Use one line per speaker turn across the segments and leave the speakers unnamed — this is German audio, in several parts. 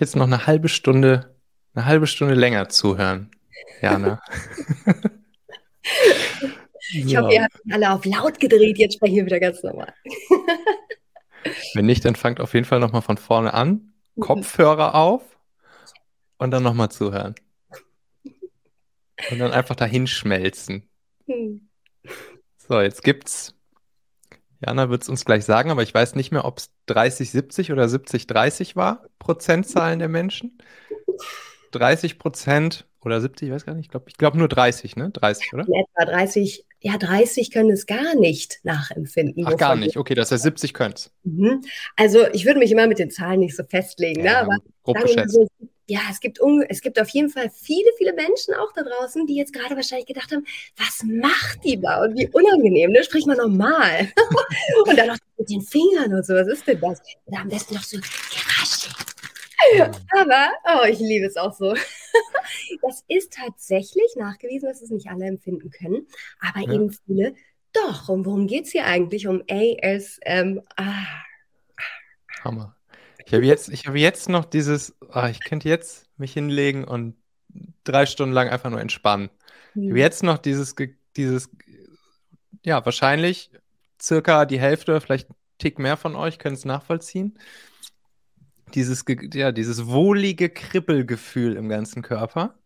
ich jetzt
noch eine halbe Stunde, eine halbe Stunde länger zuhören, Jana.
ich hoffe, ihr habt alle auf laut gedreht. Jetzt sprechen wir wieder ganz normal.
Wenn nicht, dann fangt auf jeden Fall nochmal von vorne an. Kopfhörer auf und dann nochmal zuhören. Und dann einfach dahin schmelzen. Hm. So, jetzt gibt's Jana wird es uns gleich sagen, aber ich weiß nicht mehr, ob es 30-70 oder 70-30 war, Prozentzahlen der Menschen. 30 Prozent oder 70, ich weiß gar nicht, ich glaube ich glaub nur 30, ne? 30, oder?
In etwa 30, ja, 30 können es gar nicht nachempfinden.
Ach, gar nicht, okay, das heißt 70 können es.
Mhm. Also ich würde mich immer mit den Zahlen nicht so festlegen, ne? ja, ne? aber sagen so, ja, es gibt, es gibt auf jeden Fall viele, viele Menschen auch da draußen, die jetzt gerade wahrscheinlich gedacht haben, was macht die da und wie unangenehm, ne? Sprich mal normal. und dann noch mit den Fingern und so, was ist denn das? Und am besten noch so geraschelt. Aber, oh, ich liebe es auch so. das ist tatsächlich nachgewiesen, dass es nicht alle empfinden können, aber ja. eben viele doch. Und worum geht es hier eigentlich? Um ASMR.
Hammer. Ich habe jetzt, ich habe jetzt noch dieses, oh, ich könnte jetzt mich hinlegen und drei Stunden lang einfach nur entspannen. Mhm. Ich habe hm. jetzt noch dieses, dieses, ja, wahrscheinlich circa die Hälfte, vielleicht ein Tick mehr von euch können es nachvollziehen. Dieses, ja, dieses wohlige Kribbelgefühl im ganzen Körper,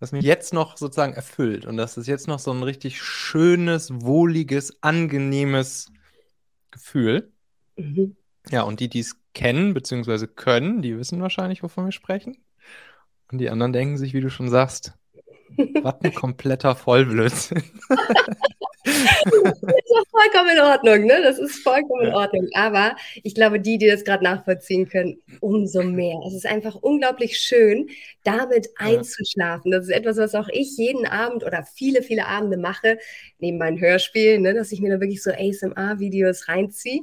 das mich jetzt noch sozusagen erfüllt. Und das ist jetzt noch so ein richtig schönes, wohliges, angenehmes Gefühl. Mhm. Ja, und die, die es kennen bzw. können, die wissen wahrscheinlich, wovon wir sprechen. Und die anderen denken sich, wie du schon sagst, was ein kompletter Vollblödsinn.
das ist ja vollkommen in Ordnung, ne? Das ist vollkommen in Ordnung. Aber ich glaube, die, die das gerade nachvollziehen können, umso mehr. Es ist einfach unglaublich schön, damit einzuschlafen. Das ist etwas, was auch ich jeden Abend oder viele, viele Abende mache, neben meinen Hörspielen, ne? dass ich mir da wirklich so ASMR-Videos reinziehe.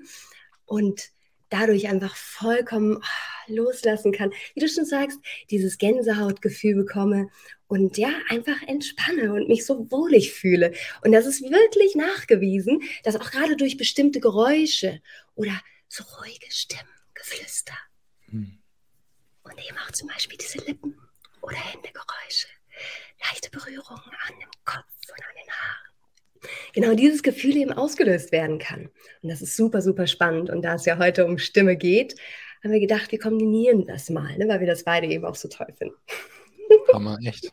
Und dadurch einfach vollkommen ah, loslassen kann. Wie du schon sagst, dieses Gänsehautgefühl bekomme und ja, einfach entspanne und mich so wohlig fühle. Und das ist wirklich nachgewiesen, dass auch gerade durch bestimmte Geräusche oder so ruhige Stimmen, Geflüster hm. und eben auch zum Beispiel diese Lippen- oder Händegeräusche, leichte Berührungen an dem Kopf und an den Haaren genau dieses Gefühl eben ausgelöst werden kann. Und das ist super, super spannend. Und da es ja heute um Stimme geht, haben wir gedacht, wir kombinieren das mal, ne, weil wir das beide eben auch so toll finden.
Hammer, echt.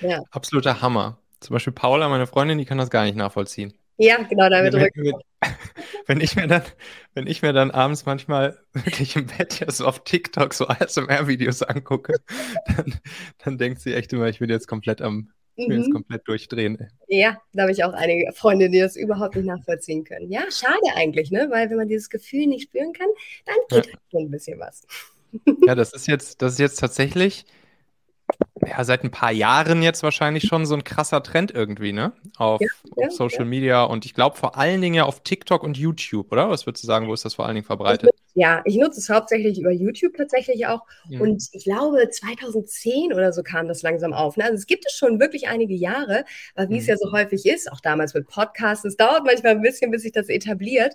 Ja. Absoluter Hammer. Zum Beispiel Paula, meine Freundin, die kann das gar nicht nachvollziehen.
Ja, genau, da wird wenn,
wenn ich mir dann, wenn ich mir dann abends manchmal wirklich im Bett ja so auf TikTok so ASMR-Videos angucke, dann, dann denkt sie echt immer, ich bin jetzt komplett am ich will jetzt komplett durchdrehen.
Ja, da habe ich auch einige Freunde, die das überhaupt nicht nachvollziehen können. Ja, schade eigentlich, ne? Weil wenn man dieses Gefühl nicht spüren kann, dann geht ja. halt schon ein bisschen was.
Ja, das ist jetzt, das ist jetzt tatsächlich ja, seit ein paar Jahren jetzt wahrscheinlich schon so ein krasser Trend irgendwie, ne? Auf, ja, auf ja, Social ja. Media und ich glaube vor allen Dingen ja auf TikTok und YouTube, oder? Was würdest du sagen, wo ist das vor allen Dingen verbreitet?
Ja, ich nutze es hauptsächlich über YouTube tatsächlich auch. Mhm. Und ich glaube, 2010 oder so kam das langsam auf. Ne? Also es gibt es schon wirklich einige Jahre, aber wie mhm. es ja so häufig ist, auch damals mit Podcasts, es dauert manchmal ein bisschen, bis sich das etabliert.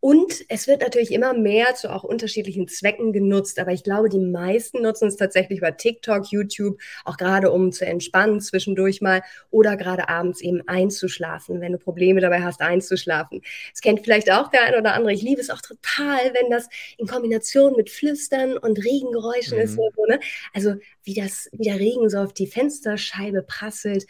Und es wird natürlich immer mehr zu auch unterschiedlichen Zwecken genutzt, aber ich glaube, die meisten nutzen es tatsächlich über TikTok, YouTube, auch gerade um zu entspannen zwischendurch mal oder gerade abends eben einzuschlafen, wenn du Probleme dabei hast, einzuschlafen. Es kennt vielleicht auch der ein oder andere. Ich liebe es auch total, wenn das in Kombination mit Flüstern und Regengeräuschen mhm. ist. So, ne? Also wie das, wie der Regen so auf die Fensterscheibe prasselt,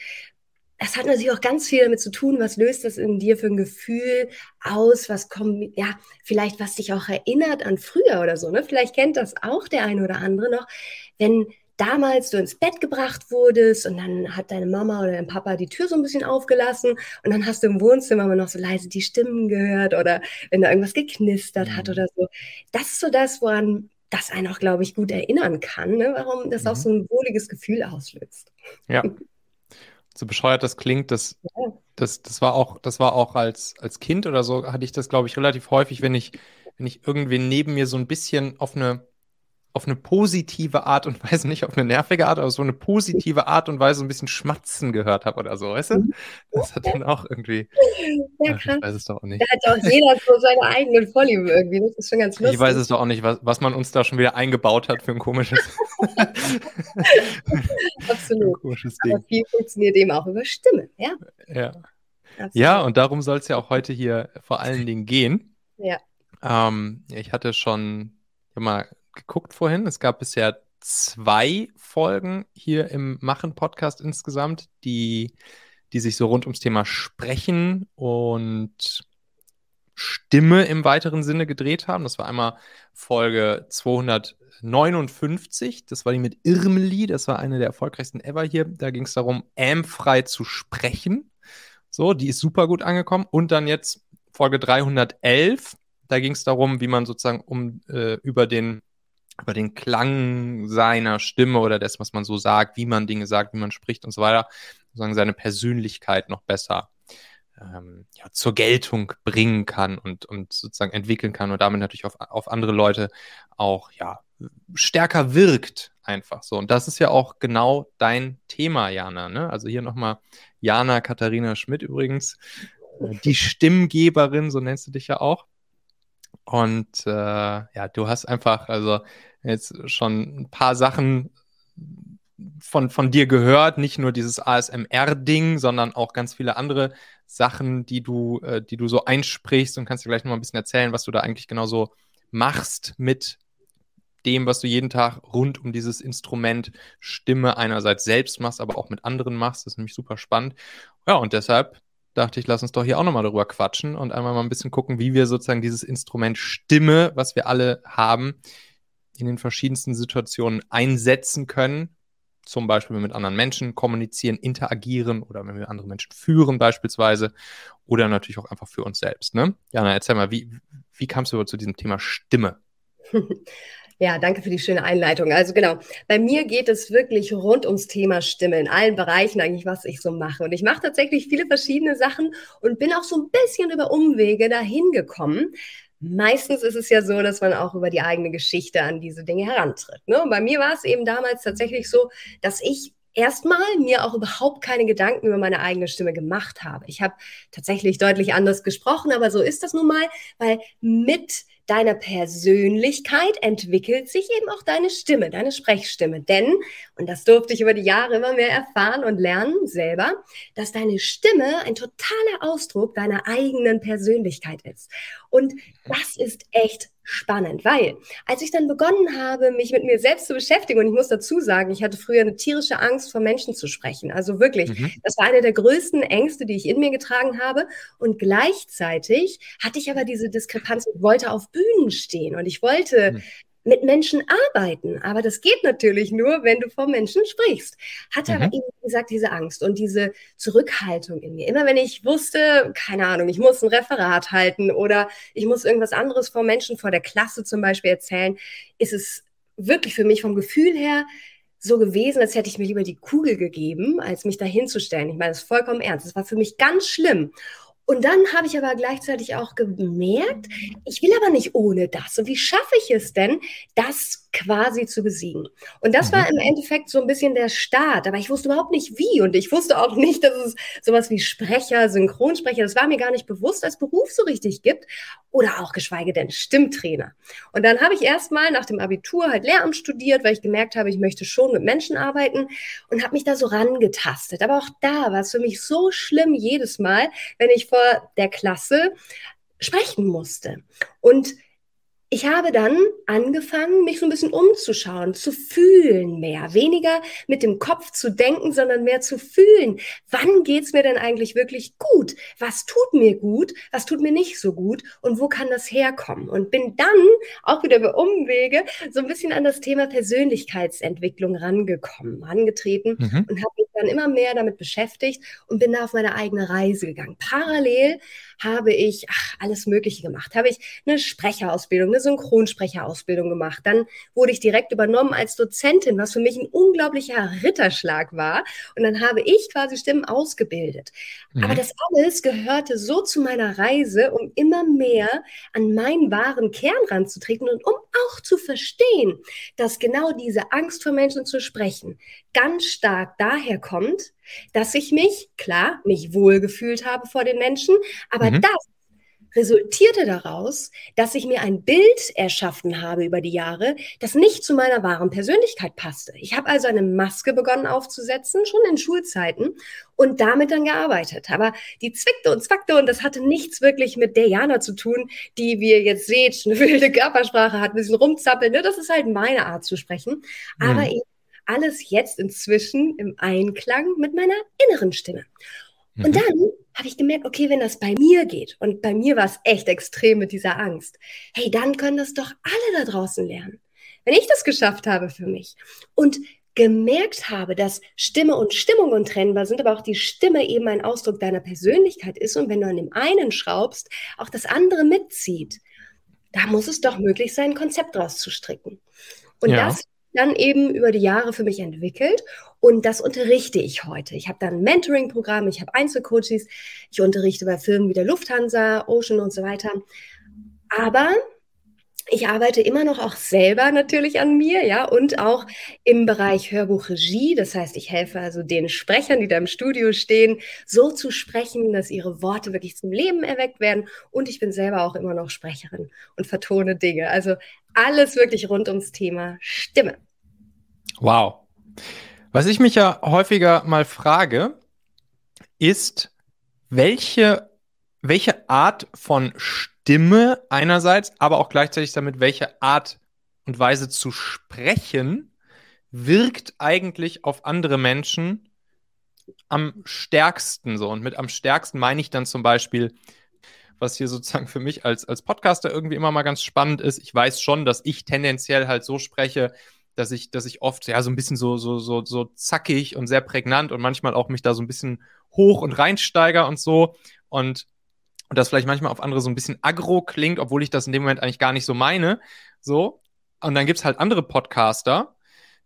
es hat natürlich auch ganz viel damit zu tun, was löst das in dir für ein Gefühl aus, was kommt, ja, vielleicht was dich auch erinnert an früher oder so, ne? Vielleicht kennt das auch der eine oder andere noch, wenn damals du ins Bett gebracht wurdest und dann hat deine Mama oder dein Papa die Tür so ein bisschen aufgelassen und dann hast du im Wohnzimmer immer noch so leise die Stimmen gehört oder wenn da irgendwas geknistert mhm. hat oder so. Das ist so das, woran das einen auch, glaube ich, gut erinnern kann, ne? warum das mhm. auch so ein wohliges Gefühl auslöst.
Ja. So bescheuert das klingt, das, das, das war auch, das war auch als, als Kind oder so, hatte ich das, glaube ich, relativ häufig, wenn ich, wenn ich irgendwen neben mir so ein bisschen auf eine auf eine positive Art und Weise, nicht auf eine nervige Art, aber so eine positive Art und Weise ein bisschen schmatzen gehört habe oder so, weißt du? Das hat dann auch irgendwie.
Ja, krass. Ich weiß es doch auch nicht. Da hat auch jeder so seine eigenen Vorlieben irgendwie. Das ist schon ganz lustig.
Ich weiß es doch auch nicht, was, was man uns da schon wieder eingebaut hat für ein komisches.
Absolut. Ein komisches Ding. Aber viel funktioniert eben auch über Stimme, ja?
Ja. Absolut. Ja, und darum soll es ja auch heute hier vor allen Dingen gehen.
Ja.
Ähm, ich hatte schon mal geguckt vorhin. Es gab bisher zwei Folgen hier im Machen-Podcast insgesamt, die, die sich so rund ums Thema Sprechen und Stimme im weiteren Sinne gedreht haben. Das war einmal Folge 259, das war die mit Irmeli, das war eine der erfolgreichsten ever hier. Da ging es darum, amfrei zu sprechen. So, die ist super gut angekommen. Und dann jetzt Folge 311, da ging es darum, wie man sozusagen um äh, über den über den Klang seiner Stimme oder das, was man so sagt, wie man Dinge sagt, wie man spricht und so weiter, sozusagen seine Persönlichkeit noch besser ähm, ja, zur Geltung bringen kann und, und sozusagen entwickeln kann und damit natürlich auf, auf andere Leute auch ja, stärker wirkt einfach so. Und das ist ja auch genau dein Thema, Jana. Ne? Also hier nochmal Jana Katharina Schmidt übrigens, äh, die Stimmgeberin, so nennst du dich ja auch. Und äh, ja, du hast einfach, also jetzt schon ein paar Sachen von, von dir gehört, nicht nur dieses ASMR-Ding, sondern auch ganz viele andere Sachen, die du, äh, die du so einsprichst und kannst dir gleich noch mal ein bisschen erzählen, was du da eigentlich genau so machst mit dem, was du jeden Tag rund um dieses Instrument Stimme einerseits selbst machst, aber auch mit anderen machst. Das ist nämlich super spannend. Ja, und deshalb dachte ich, lass uns doch hier auch nochmal darüber quatschen und einmal mal ein bisschen gucken, wie wir sozusagen dieses Instrument Stimme, was wir alle haben, in den verschiedensten Situationen einsetzen können. Zum Beispiel, wenn wir mit anderen Menschen kommunizieren, interagieren oder wenn wir andere Menschen führen beispielsweise oder natürlich auch einfach für uns selbst. Ne? Jana, erzähl mal, wie, wie kamst du zu diesem Thema Stimme?
Ja, danke für die schöne Einleitung. Also genau, bei mir geht es wirklich rund ums Thema Stimme in allen Bereichen eigentlich, was ich so mache. Und ich mache tatsächlich viele verschiedene Sachen und bin auch so ein bisschen über Umwege dahin gekommen. Meistens ist es ja so, dass man auch über die eigene Geschichte an diese Dinge herantritt. Ne? Und bei mir war es eben damals tatsächlich so, dass ich erstmal mir auch überhaupt keine Gedanken über meine eigene Stimme gemacht habe. Ich habe tatsächlich deutlich anders gesprochen, aber so ist das nun mal, weil mit deiner Persönlichkeit entwickelt sich eben auch deine Stimme, deine Sprechstimme. Denn, und das durfte ich über die Jahre immer mehr erfahren und lernen selber, dass deine Stimme ein totaler Ausdruck deiner eigenen Persönlichkeit ist. Und das ist echt spannend, weil als ich dann begonnen habe, mich mit mir selbst zu beschäftigen, und ich muss dazu sagen, ich hatte früher eine tierische Angst, vor Menschen zu sprechen. Also wirklich, mhm. das war eine der größten Ängste, die ich in mir getragen habe. Und gleichzeitig hatte ich aber diese Diskrepanz und wollte auf Bühnen stehen und ich wollte mhm mit Menschen arbeiten. Aber das geht natürlich nur, wenn du vor Menschen sprichst. Hatte mhm. aber eben, wie gesagt, diese Angst und diese Zurückhaltung in mir. Immer wenn ich wusste, keine Ahnung, ich muss ein Referat halten oder ich muss irgendwas anderes vor Menschen, vor der Klasse zum Beispiel erzählen, ist es wirklich für mich vom Gefühl her so gewesen, als hätte ich mir lieber die Kugel gegeben, als mich da hinzustellen. Ich meine, das ist vollkommen ernst. Das war für mich ganz schlimm. Und dann habe ich aber gleichzeitig auch gemerkt, ich will aber nicht ohne das. Und wie schaffe ich es denn, das quasi zu besiegen? Und das mhm. war im Endeffekt so ein bisschen der Start. Aber ich wusste überhaupt nicht wie. Und ich wusste auch nicht, dass es sowas wie Sprecher, Synchronsprecher, das war mir gar nicht bewusst, als Beruf so richtig gibt. Oder auch geschweige denn Stimmtrainer. Und dann habe ich erstmal nach dem Abitur halt Lehramt studiert, weil ich gemerkt habe, ich möchte schon mit Menschen arbeiten und habe mich da so rangetastet. Aber auch da war es für mich so schlimm jedes Mal, wenn ich vor der Klasse sprechen musste. Und ich habe dann angefangen, mich so ein bisschen umzuschauen, zu fühlen mehr. Weniger mit dem Kopf zu denken, sondern mehr zu fühlen. Wann geht's mir denn eigentlich wirklich gut? Was tut mir gut? Was tut mir nicht so gut? Und wo kann das herkommen? Und bin dann auch wieder über Umwege so ein bisschen an das Thema Persönlichkeitsentwicklung rangekommen, rangetreten mhm. und habe mich dann immer mehr damit beschäftigt und bin da auf meine eigene Reise gegangen. Parallel habe ich ach, alles Mögliche gemacht. Habe ich eine Sprecherausbildung, eine Synchronsprecherausbildung gemacht. Dann wurde ich direkt übernommen als Dozentin, was für mich ein unglaublicher Ritterschlag war. Und dann habe ich quasi Stimmen ausgebildet. Mhm. Aber das alles gehörte so zu meiner Reise, um immer mehr an meinen wahren Kern ranzutreten und um auch zu verstehen, dass genau diese Angst vor Menschen zu sprechen ganz stark daher kommt, dass ich mich, klar, mich wohlgefühlt habe vor den Menschen, aber mhm. das resultierte daraus, dass ich mir ein Bild erschaffen habe über die Jahre, das nicht zu meiner wahren Persönlichkeit passte. Ich habe also eine Maske begonnen aufzusetzen, schon in Schulzeiten, und damit dann gearbeitet. Aber die zwickte und zwackte und das hatte nichts wirklich mit der Jana zu tun, die, wie ihr jetzt seht, eine wilde Körpersprache hat, ein bisschen rumzappeln. Ne? Das ist halt meine Art zu sprechen. Mhm. Aber eben alles jetzt inzwischen im Einklang mit meiner inneren Stimme. Mhm. Und dann habe ich gemerkt, okay, wenn das bei mir geht, und bei mir war es echt extrem mit dieser Angst, hey, dann können das doch alle da draußen lernen. Wenn ich das geschafft habe für mich und gemerkt habe, dass Stimme und Stimmung untrennbar sind, aber auch die Stimme eben ein Ausdruck deiner Persönlichkeit ist und wenn du an dem einen schraubst, auch das andere mitzieht, da muss es doch möglich sein, ein Konzept draus zu stricken. Und ja. das dann eben über die Jahre für mich entwickelt und das unterrichte ich heute. Ich habe dann Mentoring-Programm, ich habe Einzelcoaches, ich unterrichte bei Firmen wie der Lufthansa, Ocean und so weiter. Aber ich arbeite immer noch auch selber natürlich an mir, ja, und auch im Bereich Hörbuchregie. Das heißt, ich helfe also den Sprechern, die da im Studio stehen, so zu sprechen, dass ihre Worte wirklich zum Leben erweckt werden. Und ich bin selber auch immer noch Sprecherin und vertone Dinge. Also alles wirklich rund ums Thema Stimme.
Wow. Was ich mich ja häufiger mal frage, ist, welche, welche Art von Stimme einerseits, aber auch gleichzeitig damit, welche Art und Weise zu sprechen, wirkt eigentlich auf andere Menschen am stärksten so. Und mit am stärksten meine ich dann zum Beispiel, was hier sozusagen für mich als, als Podcaster irgendwie immer mal ganz spannend ist. Ich weiß schon, dass ich tendenziell halt so spreche, dass ich, dass ich oft ja so ein bisschen so, so, so, so zackig und sehr prägnant und manchmal auch mich da so ein bisschen hoch und reinsteiger und so. Und, und das vielleicht manchmal auf andere so ein bisschen aggro klingt, obwohl ich das in dem Moment eigentlich gar nicht so meine. So. Und dann gibt es halt andere Podcaster,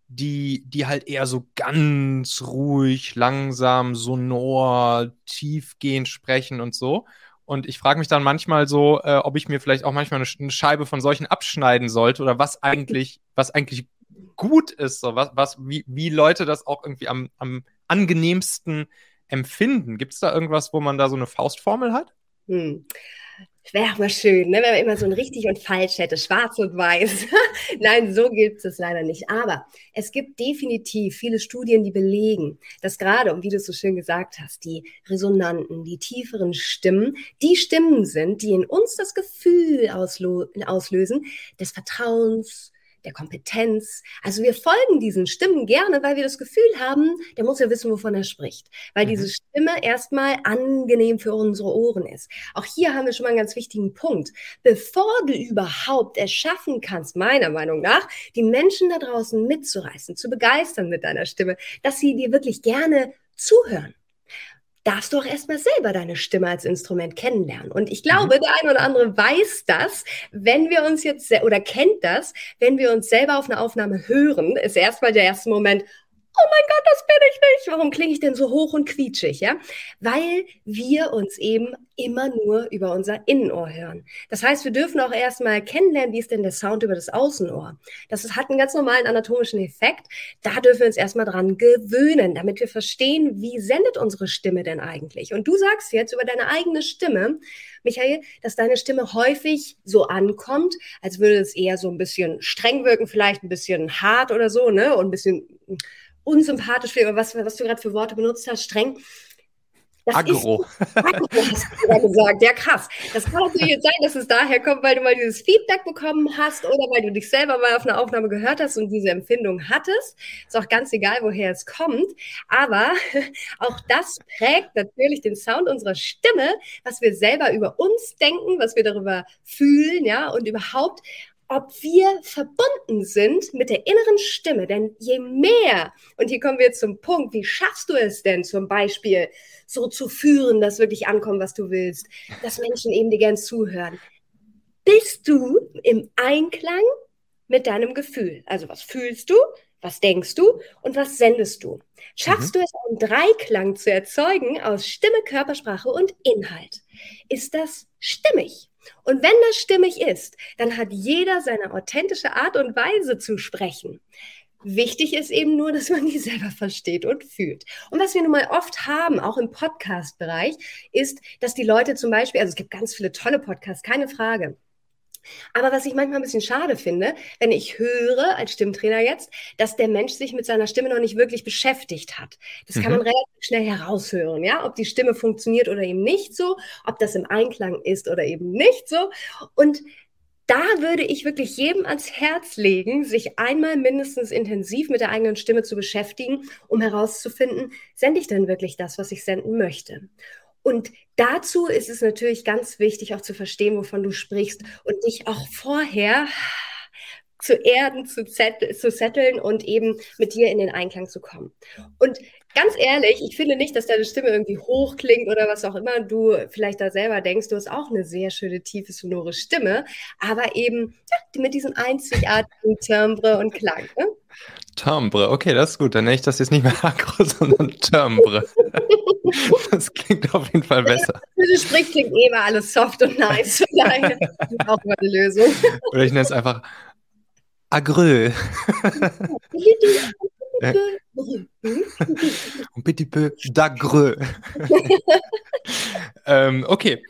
die, die halt eher so ganz ruhig, langsam, sonor, tiefgehend sprechen und so. Und ich frage mich dann manchmal so, äh, ob ich mir vielleicht auch manchmal eine, eine, Scheibe von solchen abschneiden sollte oder was eigentlich, was eigentlich gut ist, so was, was, wie, wie Leute das auch irgendwie am, am angenehmsten empfinden. Gibt es da irgendwas, wo man da so eine Faustformel hat? Hm.
Wäre mal schön, ne? wenn man immer so ein richtig und falsch hätte, schwarz und weiß. Nein, so gibt es leider nicht. Aber es gibt definitiv viele Studien, die belegen, dass gerade, und wie du es so schön gesagt hast, die resonanten, die tieferen Stimmen, die Stimmen sind, die in uns das Gefühl auslösen des Vertrauens, der Kompetenz. Also wir folgen diesen Stimmen gerne, weil wir das Gefühl haben, der muss ja wissen, wovon er spricht. Weil mhm. diese Stimme erstmal angenehm für unsere Ohren ist. Auch hier haben wir schon mal einen ganz wichtigen Punkt. Bevor du überhaupt es schaffen kannst, meiner Meinung nach, die Menschen da draußen mitzureißen, zu begeistern mit deiner Stimme, dass sie dir wirklich gerne zuhören darfst du auch erstmal selber deine Stimme als Instrument kennenlernen. Und ich glaube, mhm. der eine oder andere weiß das, wenn wir uns jetzt oder kennt das, wenn wir uns selber auf eine Aufnahme hören, ist erstmal der erste Moment, oh mein Gott, das bin ich nicht. Warum klinge ich denn so hoch und quietschig? Ja, weil wir uns eben immer nur über unser Innenohr hören. Das heißt, wir dürfen auch erstmal kennenlernen, wie ist denn der Sound über das Außenohr. Das hat einen ganz normalen anatomischen Effekt. Da dürfen wir uns erstmal dran gewöhnen, damit wir verstehen, wie sendet unsere Stimme denn eigentlich. Und du sagst jetzt über deine eigene Stimme, Michael, dass deine Stimme häufig so ankommt, als würde es eher so ein bisschen streng wirken, vielleicht ein bisschen hart oder so, ne? Und ein bisschen unsympathisch, was, was du gerade für Worte benutzt hast, streng. Das
Agro.
Ist, Agro hast du ja gesagt. Ja, krass. Das kann natürlich jetzt sein, dass es daher kommt, weil du mal dieses Feedback bekommen hast oder weil du dich selber mal auf einer Aufnahme gehört hast und diese Empfindung hattest. Ist auch ganz egal, woher es kommt. Aber auch das prägt natürlich den Sound unserer Stimme, was wir selber über uns denken, was wir darüber fühlen, ja, und überhaupt ob wir verbunden sind mit der inneren Stimme. Denn je mehr, und hier kommen wir zum Punkt, wie schaffst du es denn zum Beispiel so zu führen, dass wirklich ankommt, was du willst, dass Menschen eben dir gern zuhören. Bist du im Einklang mit deinem Gefühl? Also was fühlst du, was denkst du und was sendest du? Schaffst mhm. du es, einen Dreiklang zu erzeugen aus Stimme, Körpersprache und Inhalt? Ist das stimmig? Und wenn das stimmig ist, dann hat jeder seine authentische Art und Weise zu sprechen. Wichtig ist eben nur, dass man die selber versteht und fühlt. Und was wir nun mal oft haben, auch im Podcast-Bereich, ist, dass die Leute zum Beispiel, also es gibt ganz viele tolle Podcasts, keine Frage. Aber was ich manchmal ein bisschen schade finde, wenn ich höre, als Stimmtrainer jetzt, dass der Mensch sich mit seiner Stimme noch nicht wirklich beschäftigt hat. Das kann mhm. man relativ schnell heraushören, ja, ob die Stimme funktioniert oder eben nicht so, ob das im Einklang ist oder eben nicht so. Und da würde ich wirklich jedem ans Herz legen, sich einmal mindestens intensiv mit der eigenen Stimme zu beschäftigen, um herauszufinden, sende ich denn wirklich das, was ich senden möchte? Und dazu ist es natürlich ganz wichtig, auch zu verstehen, wovon du sprichst und dich auch vorher zu erden, zu, zu setteln und eben mit dir in den Einklang zu kommen. Und ganz ehrlich, ich finde nicht, dass deine Stimme irgendwie hoch klingt oder was auch immer du vielleicht da selber denkst. Du hast auch eine sehr schöne, tiefe, sonore Stimme, aber eben ja, mit diesem einzigartigen Timbre und Klang. Ne?
Timbre, okay, das ist gut. Dann nenne ich das jetzt nicht mehr Agro, sondern Timbre. das klingt auf jeden Fall besser.
Wenn du sprichst, klingt eh immer alles soft und nice. Von daher ist auch mal eine Lösung.
Oder ich nenne es einfach Agrö. Un petit peu d'agreux. ähm, okay,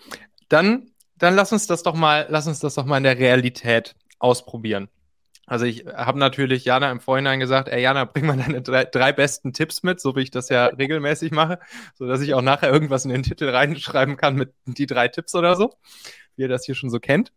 dann, dann lass uns das doch mal, lass uns das doch mal in der Realität ausprobieren. Also ich habe natürlich Jana im Vorhinein gesagt, ey Jana, bring mal deine drei, drei, besten Tipps mit, so wie ich das ja regelmäßig mache, so dass ich auch nachher irgendwas in den Titel reinschreiben kann mit die drei Tipps oder so, wie ihr das hier schon so kennt.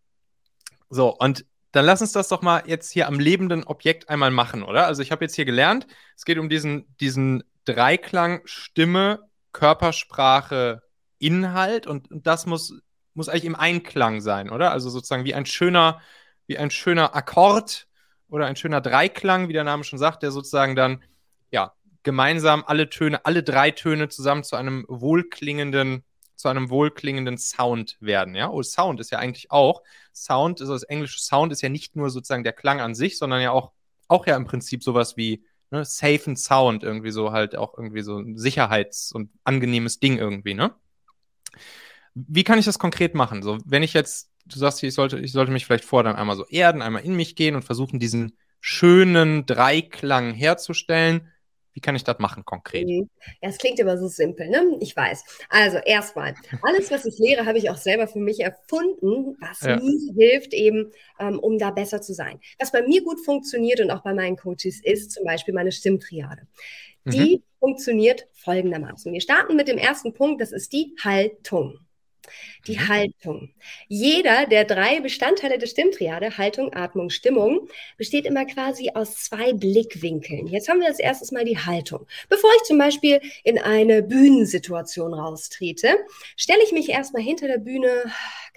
So, und dann lass uns das doch mal jetzt hier am lebenden Objekt einmal machen, oder? Also ich habe jetzt hier gelernt, es geht um diesen, diesen Dreiklang Stimme, Körpersprache, Inhalt und, und das muss, muss eigentlich im Einklang sein, oder? Also sozusagen wie ein schöner, wie ein schöner Akkord oder ein schöner Dreiklang, wie der Name schon sagt, der sozusagen dann ja gemeinsam alle Töne, alle drei Töne zusammen zu einem wohlklingenden zu einem wohlklingenden Sound werden. Ja, und oh, Sound ist ja eigentlich auch Sound, also das englische Sound ist ja nicht nur sozusagen der Klang an sich, sondern ja auch auch ja im Prinzip sowas wie ne, safe and sound irgendwie so halt auch irgendwie so ein Sicherheits- und angenehmes Ding irgendwie, ne? Wie kann ich das konkret machen? So, wenn ich jetzt, du sagst, ich sollte, ich sollte mich vielleicht vor dann einmal so erden, einmal in mich gehen und versuchen, diesen schönen Dreiklang herzustellen. Wie kann ich das machen konkret? Mhm.
Ja, es klingt immer so simpel, ne? Ich weiß. Also erstmal, alles, was ich lehre, habe ich auch selber für mich erfunden, was ja. mir hilft, eben, ähm, um da besser zu sein. Was bei mir gut funktioniert und auch bei meinen Coaches ist zum Beispiel meine Stimmtriade. Die mhm. funktioniert folgendermaßen. Wir starten mit dem ersten Punkt, das ist die Haltung. Die mhm. Haltung. Jeder der drei Bestandteile der Stimmtriade, Haltung, Atmung, Stimmung, besteht immer quasi aus zwei Blickwinkeln. Jetzt haben wir als erstes mal die Haltung. Bevor ich zum Beispiel in eine Bühnensituation raustrete, stelle ich mich erstmal hinter der Bühne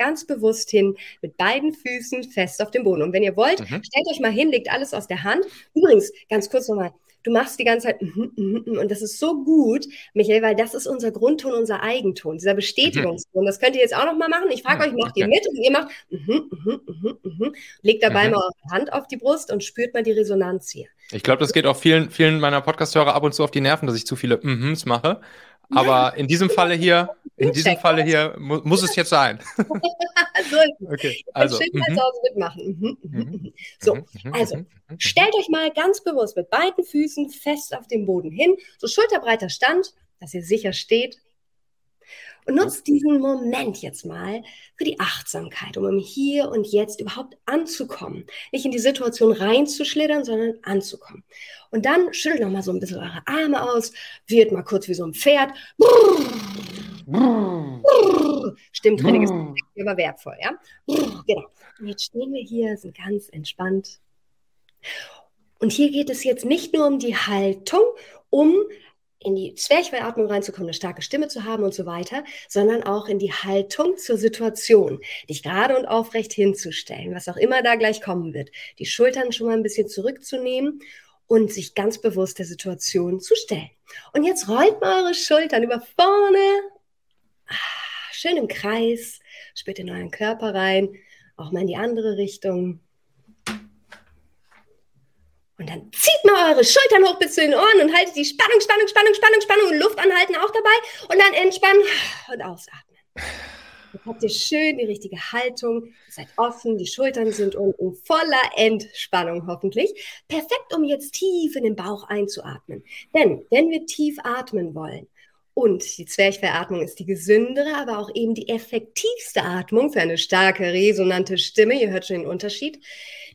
ganz bewusst hin, mit beiden Füßen fest auf dem Boden. Und wenn ihr wollt, mhm. stellt euch mal hin, legt alles aus der Hand. Übrigens, ganz kurz nochmal, du machst die ganze Zeit mm, mm, mm, und das ist so gut, Michael, weil das ist unser Grundton, unser Eigenton, dieser Bestätigungston. Das könnt ihr jetzt auch noch mal machen. Ich frage euch, macht ihr mit und ihr macht legt dabei mal eure Hand auf die Brust und spürt mal die Resonanz hier.
Ich glaube, das geht auch vielen, vielen meiner Podcast-Hörer ab und zu auf die Nerven, dass ich zu viele Mhms mache. Aber in diesem Falle hier, in diesem Falle hier mu muss es jetzt sein.
so, okay, also. Schön mal zu Hause mitmachen. So, also, stellt euch mal ganz bewusst mit beiden Füßen fest auf dem Boden hin, so schulterbreiter Stand, dass ihr sicher steht. Und nutzt diesen Moment jetzt mal für die Achtsamkeit, um im Hier und Jetzt überhaupt anzukommen. Nicht in die Situation reinzuschlittern, sondern anzukommen. Und dann schüttelt noch mal so ein bisschen eure Arme aus, wird mal kurz wie so ein Pferd. Stimmtraining ist aber wertvoll, ja? Genau. Und jetzt stehen wir hier, sind ganz entspannt. Und hier geht es jetzt nicht nur um die Haltung, um in die Zwerchfellatmung reinzukommen, eine starke Stimme zu haben und so weiter, sondern auch in die Haltung zur Situation, dich gerade und aufrecht hinzustellen, was auch immer da gleich kommen wird, die Schultern schon mal ein bisschen zurückzunehmen und sich ganz bewusst der Situation zu stellen. Und jetzt rollt mal eure Schultern über vorne, ah, schön im Kreis, spürt in euren Körper rein, auch mal in die andere Richtung. Und dann zieht mal eure Schultern hoch bis zu den Ohren und haltet die Spannung, Spannung, Spannung, Spannung, Spannung und Luft anhalten auch dabei. Und dann entspannen und ausatmen. Jetzt habt ihr schön die richtige Haltung, ihr seid offen, die Schultern sind unten voller Entspannung hoffentlich. Perfekt, um jetzt tief in den Bauch einzuatmen. Denn wenn wir tief atmen wollen, und die Zwerchfellatmung ist die gesündere, aber auch eben die effektivste Atmung für eine starke, resonante Stimme. Ihr hört schon den Unterschied.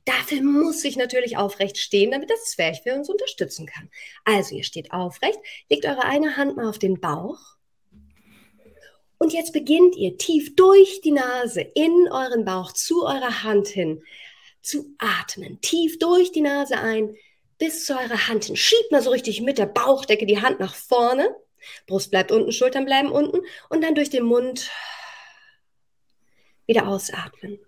Dafür muss ich natürlich aufrecht stehen, damit das Zwerchfell uns unterstützen kann. Also ihr steht aufrecht, legt eure eine Hand mal auf den Bauch. Und jetzt beginnt ihr tief durch die Nase in euren Bauch zu eurer Hand hin zu atmen. Tief durch die Nase ein bis zu eurer Hand hin. Schiebt mal so richtig mit der Bauchdecke die Hand nach vorne. Brust bleibt unten, Schultern bleiben unten. Und dann durch den Mund wieder ausatmen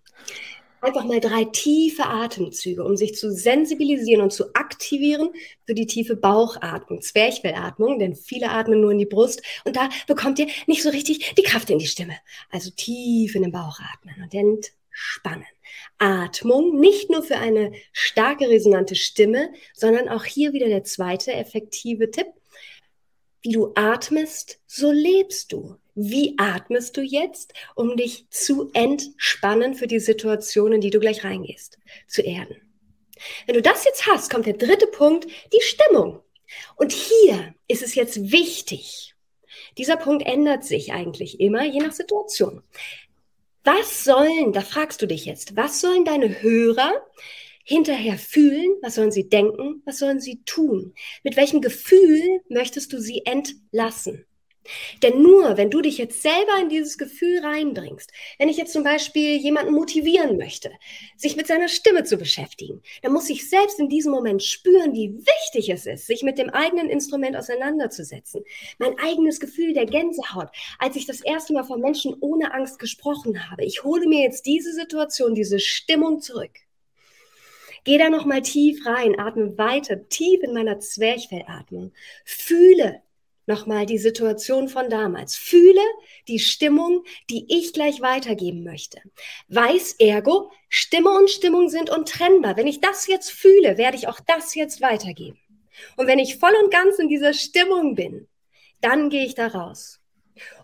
einfach mal drei tiefe Atemzüge, um sich zu sensibilisieren und zu aktivieren für die tiefe Bauchatmung, Zwerchfellatmung, denn viele atmen nur in die Brust und da bekommt ihr nicht so richtig die Kraft in die Stimme. Also tief in den Bauch atmen und entspannen. Atmung nicht nur für eine starke resonante Stimme, sondern auch hier wieder der zweite effektive Tipp. Wie du atmest, so lebst du. Wie atmest du jetzt, um dich zu entspannen für die Situation, in die du gleich reingehst, zu erden? Wenn du das jetzt hast, kommt der dritte Punkt, die Stimmung. Und hier ist es jetzt wichtig. Dieser Punkt ändert sich eigentlich immer, je nach Situation. Was sollen, da fragst du dich jetzt, was sollen deine Hörer hinterher fühlen? Was sollen sie denken? Was sollen sie tun? Mit welchem Gefühl möchtest du sie entlassen? Denn nur, wenn du dich jetzt selber in dieses Gefühl reinbringst, wenn ich jetzt zum Beispiel jemanden motivieren möchte, sich mit seiner Stimme zu beschäftigen, dann muss ich selbst in diesem Moment spüren, wie wichtig es ist, sich mit dem eigenen Instrument auseinanderzusetzen. Mein eigenes Gefühl der Gänsehaut, als ich das erste Mal von Menschen ohne Angst gesprochen habe. Ich hole mir jetzt diese Situation, diese Stimmung zurück. Geh da nochmal tief rein, atme weiter, tief in meiner Zwerchfellatmung. Fühle, nochmal die Situation von damals. Fühle die Stimmung, die ich gleich weitergeben möchte. Weiß ergo, Stimme und Stimmung sind untrennbar. Wenn ich das jetzt fühle, werde ich auch das jetzt weitergeben. Und wenn ich voll und ganz in dieser Stimmung bin, dann gehe ich da raus.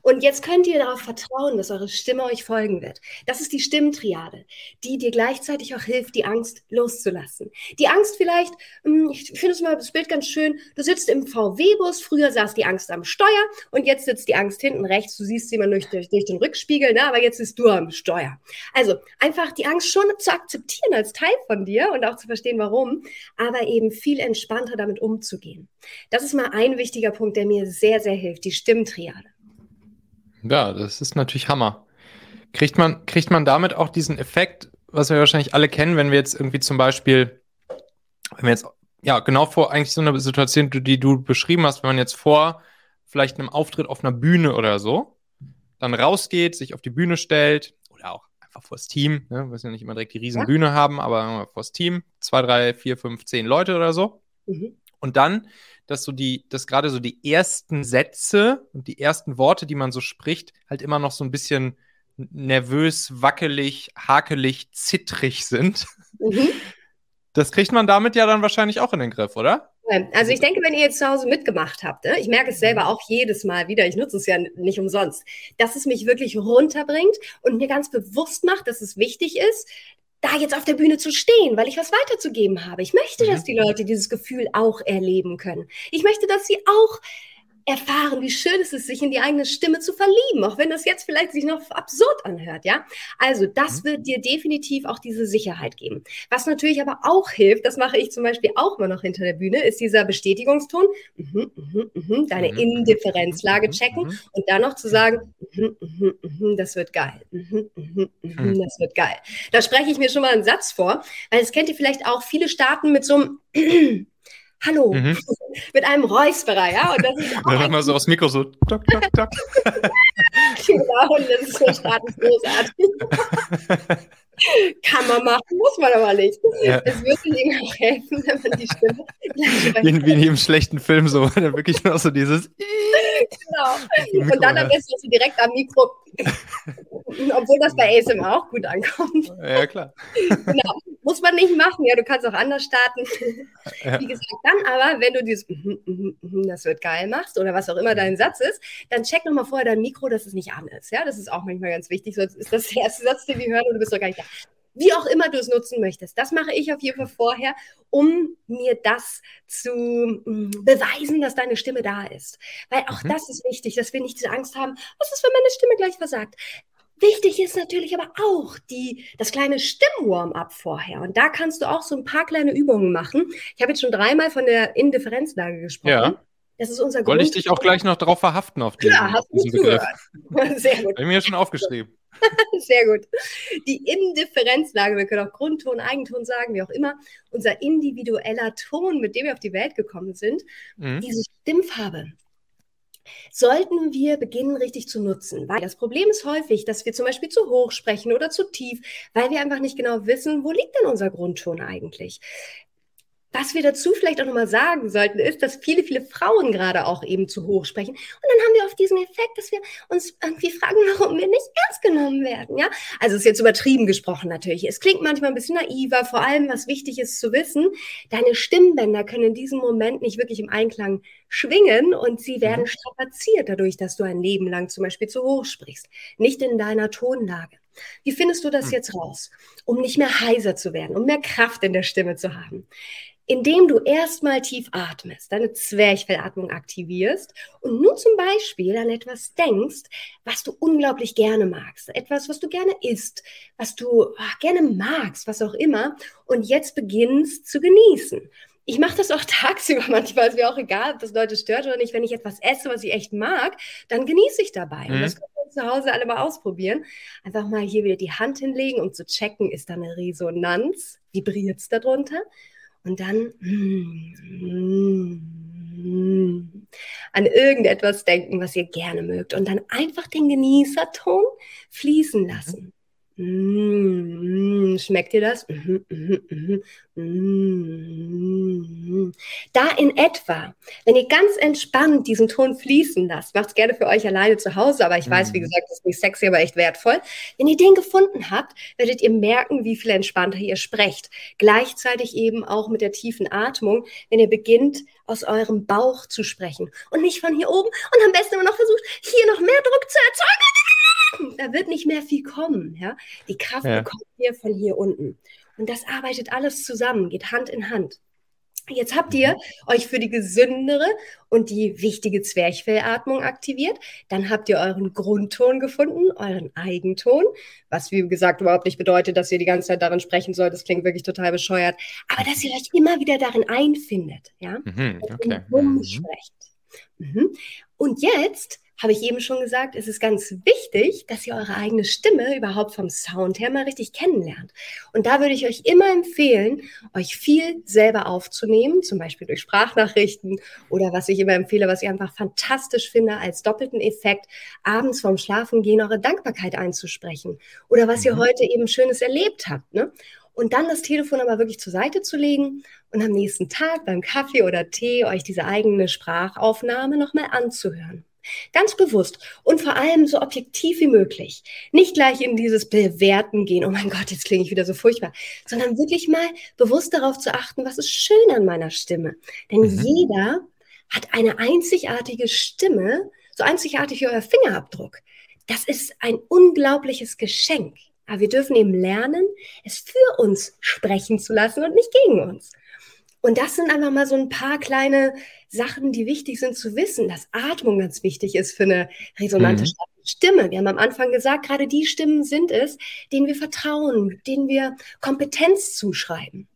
Und jetzt könnt ihr darauf vertrauen, dass eure Stimme euch folgen wird. Das ist die Stimmtriade, die dir gleichzeitig auch hilft, die Angst loszulassen. Die Angst vielleicht, hm, ich finde es mal das Bild ganz schön, du sitzt im VW-Bus, früher saß die Angst am Steuer und jetzt sitzt die Angst hinten rechts, du siehst sie immer durch, durch, durch den Rückspiegel, ne? aber jetzt bist du am Steuer. Also einfach die Angst schon zu akzeptieren als Teil von dir und auch zu verstehen, warum, aber eben viel entspannter damit umzugehen. Das ist mal ein wichtiger Punkt, der mir sehr, sehr hilft, die Stimmtriade.
Ja, das ist natürlich Hammer. Kriegt man, kriegt man damit auch diesen Effekt, was wir wahrscheinlich alle kennen, wenn wir jetzt irgendwie zum Beispiel, wenn wir jetzt, ja, genau vor eigentlich so einer Situation, die du beschrieben hast, wenn man jetzt vor vielleicht einem Auftritt auf einer Bühne oder so, dann rausgeht, sich auf die Bühne stellt oder auch einfach vors Team, ne, wir müssen ja nicht immer direkt die Riesenbühne ja. haben, aber vors Team, zwei, drei, vier, fünf, zehn Leute oder so. Mhm. Und dann dass so die, dass gerade so die ersten Sätze und die ersten Worte, die man so spricht, halt immer noch so ein bisschen nervös, wackelig, hakelig, zittrig sind. Mhm. Das kriegt man damit ja dann wahrscheinlich auch in den Griff, oder?
Also ich denke, wenn ihr jetzt zu Hause mitgemacht habt, ne, ich merke es selber auch jedes Mal wieder, ich nutze es ja nicht umsonst, dass es mich wirklich runterbringt und mir ganz bewusst macht, dass es wichtig ist, da jetzt auf der Bühne zu stehen, weil ich was weiterzugeben habe. Ich möchte, dass mhm. die Leute dieses Gefühl auch erleben können. Ich möchte, dass sie auch erfahren, wie schön es ist, sich in die eigene Stimme zu verlieben, auch wenn das jetzt vielleicht sich noch absurd anhört, ja. Also das mhm. wird dir definitiv auch diese Sicherheit geben. Was natürlich aber auch hilft, das mache ich zum Beispiel auch mal noch hinter der Bühne, ist dieser Bestätigungston, mhm, mhm, mhm, deine mhm. Indifferenzlage mhm, checken mhm. und dann noch zu sagen, das wird geil, das wird geil. Da spreche ich mir schon mal einen Satz vor, weil es kennt ihr vielleicht auch, viele starten mit so einem Hallo, mhm. mit einem Räusperer, ja. Und das ist
auch Dann mal so aufs Mikro so, tok, tok, tok.
genau, und das ist so großartig. Kann man machen, muss man aber nicht. Ja. Es würde Ihnen auch helfen, wenn man die Stimme.
Wie in jedem schlechten Film so, dann wirklich nur so dieses.
genau. Und dann am besten so direkt am Mikro. Obwohl das bei ASMR auch gut ankommt.
Ja, klar.
genau. Muss man nicht machen, ja, du kannst auch anders starten. Ja. Wie gesagt, dann aber, wenn du dieses das wird geil machst oder was auch immer dein Satz ist, dann check nochmal vorher dein Mikro, dass es nicht an ist. Ja, das ist auch manchmal ganz wichtig, sonst ist das der erste Satz, den wir hören und du bist doch gar nicht wie auch immer du es nutzen möchtest. Das mache ich auf jeden Fall vorher, um mir das zu mm, beweisen, dass deine Stimme da ist. Weil auch mhm. das ist wichtig, dass wir nicht diese Angst haben, was ist, wenn meine Stimme gleich versagt? Wichtig ist natürlich aber auch die, das kleine Stimmwarm-up vorher. Und da kannst du auch so ein paar kleine Übungen machen. Ich habe jetzt schon dreimal von der Indifferenzlage gesprochen. Ja.
Das ist unser Wollte ich dich auch gleich noch darauf verhaften auf diesen, ja, hast diesen Begriff. Sehr gut. Habe ich mir schon aufgeschrieben.
Sehr gut. Die Indifferenzlage, wir können auch Grundton, Eigenton sagen, wie auch immer, unser individueller Ton, mit dem wir auf die Welt gekommen sind, mhm. diese Stimmfarbe, sollten wir beginnen, richtig zu nutzen. Weil das Problem ist häufig, dass wir zum Beispiel zu hoch sprechen oder zu tief, weil wir einfach nicht genau wissen, wo liegt denn unser Grundton eigentlich. Was wir dazu vielleicht auch nochmal sagen sollten, ist, dass viele, viele Frauen gerade auch eben zu hoch sprechen. Und dann haben wir oft diesen Effekt, dass wir uns irgendwie fragen, warum wir nicht ernst genommen werden. Ja, also ist jetzt übertrieben gesprochen natürlich. Es klingt manchmal ein bisschen naiver. Vor allem, was wichtig ist zu wissen, deine Stimmbänder können in diesem Moment nicht wirklich im Einklang schwingen und sie werden mhm. strapaziert dadurch, dass du ein Leben lang zum Beispiel zu hoch sprichst. Nicht in deiner Tonlage. Wie findest du das hm. jetzt raus, um nicht mehr heiser zu werden, um mehr Kraft in der Stimme zu haben? Indem du erstmal tief atmest, deine Zwerchfellatmung aktivierst und nun zum Beispiel an etwas denkst, was du unglaublich gerne magst, etwas, was du gerne isst, was du ach, gerne magst, was auch immer, und jetzt beginnst zu genießen. Ich mache das auch tagsüber manchmal, ist mir auch egal, ob das Leute stört oder nicht. Wenn ich etwas esse, was ich echt mag, dann genieße ich dabei. Mhm. Und das können wir zu Hause alle mal ausprobieren. Einfach mal hier wieder die Hand hinlegen, um zu checken, ist da eine Resonanz? Vibriert es darunter? Und dann mm, mm, an irgendetwas denken, was ihr gerne mögt und dann einfach den Genießerton fließen lassen. Mm, schmeckt dir das? Mm, mm, mm, da in etwa, wenn ihr ganz entspannt diesen Ton fließen lasst, macht es gerne für euch alleine zu Hause, aber ich weiß, wie gesagt, das ist nicht sexy, aber echt wertvoll. Wenn ihr den gefunden habt, werdet ihr merken, wie viel entspannter ihr sprecht. Gleichzeitig eben auch mit der tiefen Atmung, wenn ihr beginnt, aus eurem Bauch zu sprechen. Und nicht von hier oben. Und am besten immer noch versucht, hier noch mehr Druck zu erzeugen da wird nicht mehr viel kommen. Ja? Die Kraft ja. kommt hier von hier unten. Und das arbeitet alles zusammen, geht Hand in Hand. Jetzt habt ihr mhm. euch für die gesündere und die wichtige Zwerchfellatmung aktiviert. Dann habt ihr euren Grundton gefunden, euren Eigenton, was wie gesagt überhaupt nicht bedeutet, dass ihr die ganze Zeit darin sprechen sollt. Das klingt wirklich total bescheuert. Aber dass ihr euch immer wieder darin einfindet, ja, mhm, okay. und mhm. Mhm. Und jetzt habe ich eben schon gesagt, es ist ganz wichtig, dass ihr eure eigene Stimme überhaupt vom Sound her mal richtig kennenlernt. Und da würde ich euch immer empfehlen, euch viel selber aufzunehmen, zum Beispiel durch Sprachnachrichten oder was ich immer empfehle, was ich einfach fantastisch finde, als doppelten Effekt, abends vorm Schlafengehen eure Dankbarkeit einzusprechen oder was ihr mhm. heute eben Schönes erlebt habt. Ne? und dann das Telefon aber wirklich zur Seite zu legen und am nächsten Tag beim Kaffee oder Tee euch diese eigene Sprachaufnahme nochmal anzuhören. Ganz bewusst und vor allem so objektiv wie möglich. Nicht gleich in dieses Bewerten gehen, oh mein Gott, jetzt klinge ich wieder so furchtbar, sondern wirklich mal bewusst darauf zu achten, was ist schön an meiner Stimme. Denn mhm. jeder hat eine einzigartige Stimme, so einzigartig wie euer Fingerabdruck. Das ist ein unglaubliches Geschenk. Aber wir dürfen eben lernen, es für uns sprechen zu lassen und nicht gegen uns. Und das sind einfach mal so ein paar kleine Sachen, die wichtig sind zu wissen, dass Atmung ganz wichtig ist für eine resonante mhm. Stimme. Wir haben am Anfang gesagt, gerade die Stimmen sind es, denen wir vertrauen, denen wir Kompetenz zuschreiben.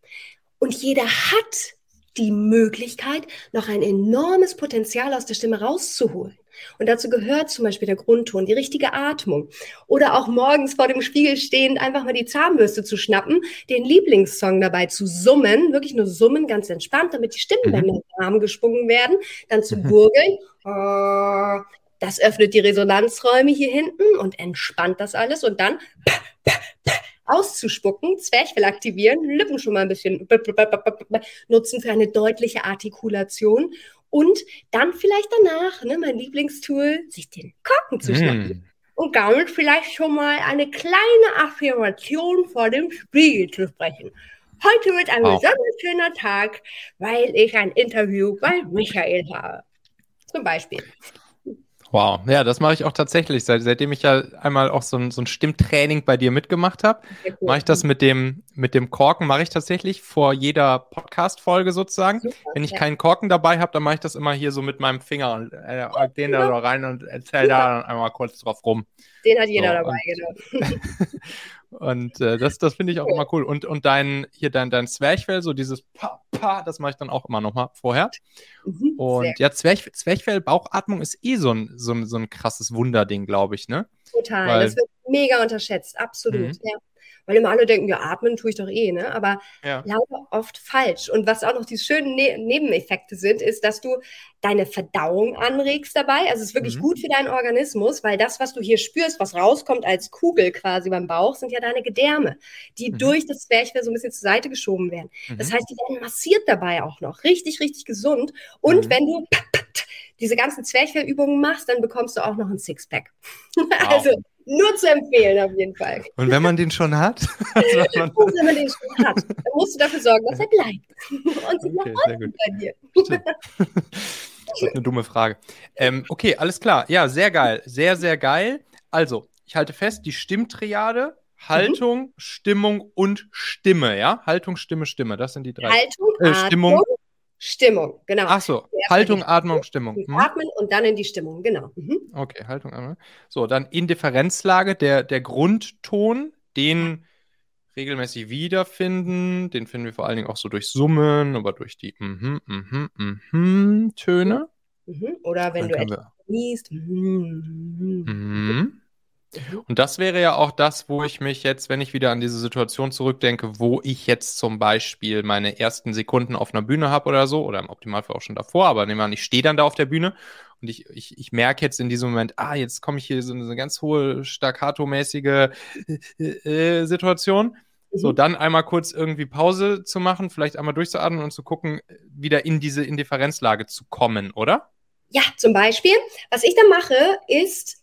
Und jeder hat die Möglichkeit, noch ein enormes Potenzial aus der Stimme rauszuholen. Und dazu gehört zum Beispiel der Grundton, die richtige Atmung oder auch morgens vor dem Spiegel stehend einfach mal die Zahnbürste zu schnappen, den Lieblingssong dabei zu summen, wirklich nur summen, ganz entspannt, damit die Stimmbänder mhm. warm geschwungen werden, dann zu gurgeln. Das öffnet die Resonanzräume hier hinten und entspannt das alles und dann auszuspucken, Zwerchfell aktivieren, Lippen schon mal ein bisschen nutzen für eine deutliche Artikulation und dann vielleicht danach, ne, mein Lieblingstool, sich den Korken zu schnappen. Mm. Und damit vielleicht schon mal eine kleine Affirmation vor dem Spiegel zu sprechen. Heute wird ein wow. besonders schöner Tag, weil ich ein Interview bei Michael habe. Zum Beispiel.
Wow, ja, das mache ich auch tatsächlich. Seit, seitdem ich ja einmal auch so ein, so ein Stimmtraining bei dir mitgemacht habe, cool. mache ich das mit dem, mit dem Korken, mache ich tatsächlich vor jeder Podcast-Folge sozusagen. Super, Wenn ich ja. keinen Korken dabei habe, dann mache ich das immer hier so mit meinem Finger und äh, den da rein und erzähle da einmal kurz drauf rum.
Den hat jeder so, dabei, genau.
Und äh, das, das finde ich auch immer cool. Und, und dein, hier dein, dein Zwerchfell, so dieses Pa, Pa, das mache ich dann auch immer nochmal vorher. Mhm, und ja, Zwerch, Zwerchfell, Bauchatmung ist eh so ein, so ein, so ein krasses Wunderding, glaube ich, ne?
Total. Weil, das wird mega unterschätzt, absolut. Mhm. Ja weil immer alle denken, ja, atmen tue ich doch eh, ne? Aber ja. leider oft falsch. Und was auch noch die schönen ne Nebeneffekte sind, ist, dass du deine Verdauung anregst dabei. Also es ist wirklich mhm. gut für deinen Organismus, weil das, was du hier spürst, was rauskommt als Kugel quasi beim Bauch, sind ja deine Gedärme, die mhm. durch das Zwerchfell so ein bisschen zur Seite geschoben werden. Mhm. Das heißt, die werden massiert dabei auch noch. Richtig, richtig gesund. Und mhm. wenn du diese ganzen Zwerchfellübungen machst, dann bekommst du auch noch ein Sixpack. Wow. Also nur zu empfehlen, auf jeden Fall.
Und wenn man den schon hat?
Also Und wenn man den schon hat, dann musst du dafür sorgen, dass er bleibt. Und sich okay, nach unten bei dir.
Das ist eine dumme Frage. Ähm, okay, alles klar. Ja, sehr geil. Sehr, sehr geil. Also, ich halte fest, die Stimmtriade, Haltung, mhm. Stimmung und Stimme, ja? Haltung, Stimme, Stimme. Das sind die drei.
Haltung, äh, Stimmung, Stimmung, genau.
Ach so, Haltung, Atmung, Stimmung.
Hm? Atmen und dann in die Stimmung, genau.
Mhm. Okay, Haltung, Atmung. So, dann Indifferenzlage, der, der Grundton, den regelmäßig wiederfinden. Den finden wir vor allen Dingen auch so durch Summen, aber durch die mhm, mhm, mhm Töne.
Mhm. Oder wenn dann du etwas liest. Mhm.
Mhm. Und das wäre ja auch das, wo ich mich jetzt, wenn ich wieder an diese Situation zurückdenke, wo ich jetzt zum Beispiel meine ersten Sekunden auf einer Bühne habe oder so, oder im Optimalfall auch schon davor, aber nehmen wir an, ich stehe dann da auf der Bühne und ich, ich, ich merke jetzt in diesem Moment, ah, jetzt komme ich hier so eine ganz hohe, staccato-mäßige äh, äh, Situation. Mhm. So, dann einmal kurz irgendwie Pause zu machen, vielleicht einmal durchzuatmen und zu gucken, wieder in diese Indifferenzlage zu kommen, oder?
Ja, zum Beispiel. Was ich dann mache, ist,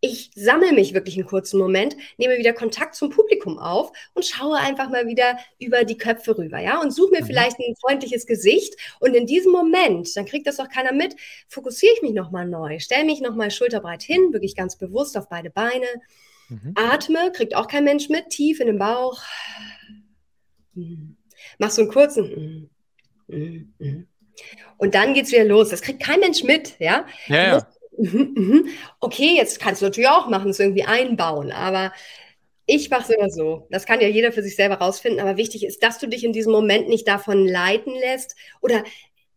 ich sammle mich wirklich einen kurzen Moment, nehme wieder Kontakt zum Publikum auf und schaue einfach mal wieder über die Köpfe rüber, ja, und suche mir mhm. vielleicht ein freundliches Gesicht. Und in diesem Moment, dann kriegt das auch keiner mit, fokussiere ich mich nochmal neu, stelle mich nochmal schulterbreit hin, wirklich ganz bewusst auf beide Beine, mhm. atme, kriegt auch kein Mensch mit, tief in den Bauch. Mach so einen kurzen. Und dann geht's wieder los. Das kriegt kein Mensch mit, ja.
ja, ja
Mhm, mhm. Okay, jetzt kannst du natürlich auch machen, es irgendwie einbauen, aber ich mache es immer so. Das kann ja jeder für sich selber rausfinden, aber wichtig ist, dass du dich in diesem Moment nicht davon leiten lässt oder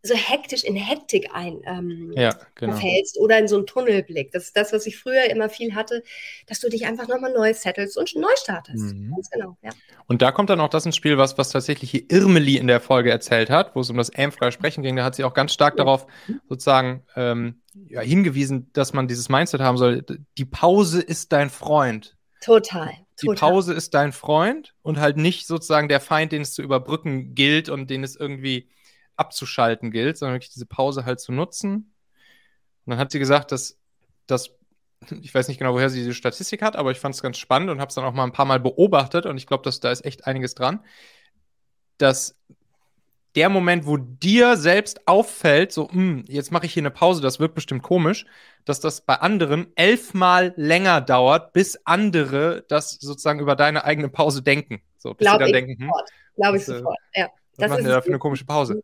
so hektisch in Hektik ein ähm,
ja, genau.
verfällst oder in so einen Tunnelblick. Das ist das, was ich früher immer viel hatte, dass du dich einfach nochmal neu settelst und neu startest. Mhm. Ganz genau, ja.
Und da kommt dann auch das ins Spiel, was, was tatsächlich hier Irmeli in der Folge erzählt hat, wo es um das aimfreie Sprechen ging. Da hat sie auch ganz stark ja. darauf sozusagen ähm, ja, hingewiesen, dass man dieses Mindset haben soll. Die Pause ist dein Freund.
Total.
Die total. Pause ist dein Freund und halt nicht sozusagen der Feind, den es zu überbrücken gilt und den es irgendwie abzuschalten gilt, sondern wirklich diese Pause halt zu nutzen. Und dann hat sie gesagt, dass das, ich weiß nicht genau, woher sie diese Statistik hat, aber ich fand es ganz spannend und habe es dann auch mal ein paar Mal beobachtet und ich glaube, dass da ist echt einiges dran, dass der Moment, wo dir selbst auffällt, so, hm, jetzt mache ich hier eine Pause, das wird bestimmt komisch, dass das bei anderen elfmal länger dauert, bis andere das sozusagen über deine eigene Pause denken. So, bis
Glaube ich denken, hm, Glaube ich äh, sofort, ja.
Was machen wir da für eine komische Pause?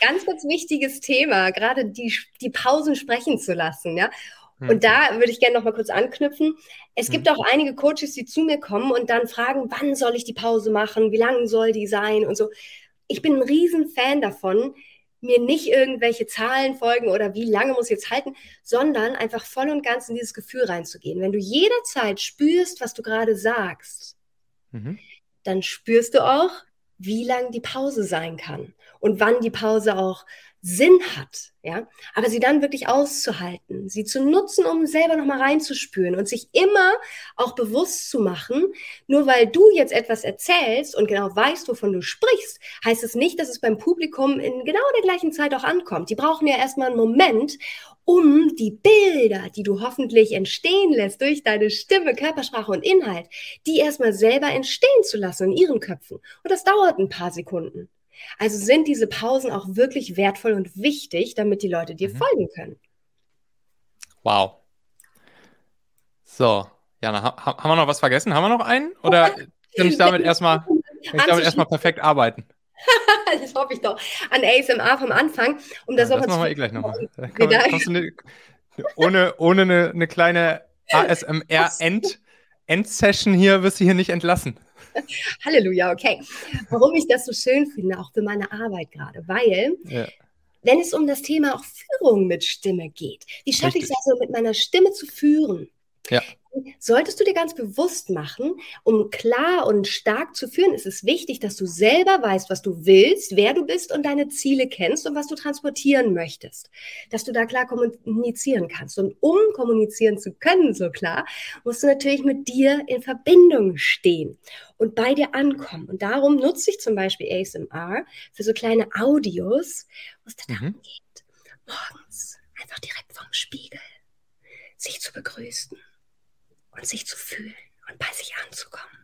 Ganz, ganz wichtiges Thema, gerade die, die Pausen sprechen zu lassen, ja. Und da würde ich gerne noch mal kurz anknüpfen. Es gibt hm. auch einige Coaches, die zu mir kommen und dann fragen, wann soll ich die Pause machen? Wie lang soll die sein? Und so. Ich bin ein Riesenfan davon, mir nicht irgendwelche Zahlen folgen oder wie lange muss ich jetzt halten, sondern einfach voll und ganz in dieses Gefühl reinzugehen. Wenn du jederzeit spürst, was du gerade sagst, mhm. dann spürst du auch, wie lang die Pause sein kann und wann die Pause auch Sinn hat, ja, aber sie dann wirklich auszuhalten, sie zu nutzen, um selber nochmal reinzuspüren und sich immer auch bewusst zu machen, nur weil du jetzt etwas erzählst und genau weißt, wovon du sprichst, heißt es nicht, dass es beim Publikum in genau der gleichen Zeit auch ankommt. Die brauchen ja erstmal einen Moment, um die Bilder, die du hoffentlich entstehen lässt durch deine Stimme, Körpersprache und Inhalt, die erstmal selber entstehen zu lassen in ihren Köpfen. Und das dauert ein paar Sekunden. Also sind diese Pausen auch wirklich wertvoll und wichtig, damit die Leute dir mhm. folgen können.
Wow. So, Jana, ha haben wir noch was vergessen? Haben wir noch einen? Oder kann ich damit erstmal, kann ich damit erstmal perfekt arbeiten?
das hoffe ich doch. An ASMR vom Anfang, um das
ja, Das machen wir eh gleich nochmal. ohne, ohne eine, eine kleine ASMR-End- Endsession hier wirst du hier nicht entlassen.
Halleluja, okay. Warum ich das so schön finde, auch für meine Arbeit gerade, weil ja. wenn es um das Thema auch Führung mit Stimme geht, wie schaffe ich es also mit meiner Stimme zu führen? Ja solltest du dir ganz bewusst machen, um klar und stark zu führen, ist es wichtig, dass du selber weißt, was du willst, wer du bist und deine Ziele kennst und was du transportieren möchtest. Dass du da klar kommunizieren kannst. Und um kommunizieren zu können, so klar, musst du natürlich mit dir in Verbindung stehen und bei dir ankommen. Und darum nutze ich zum Beispiel ASMR für so kleine Audios, wo es darum mhm. geht, morgens einfach direkt vom Spiegel sich zu begrüßen und sich zu fühlen und bei sich anzukommen.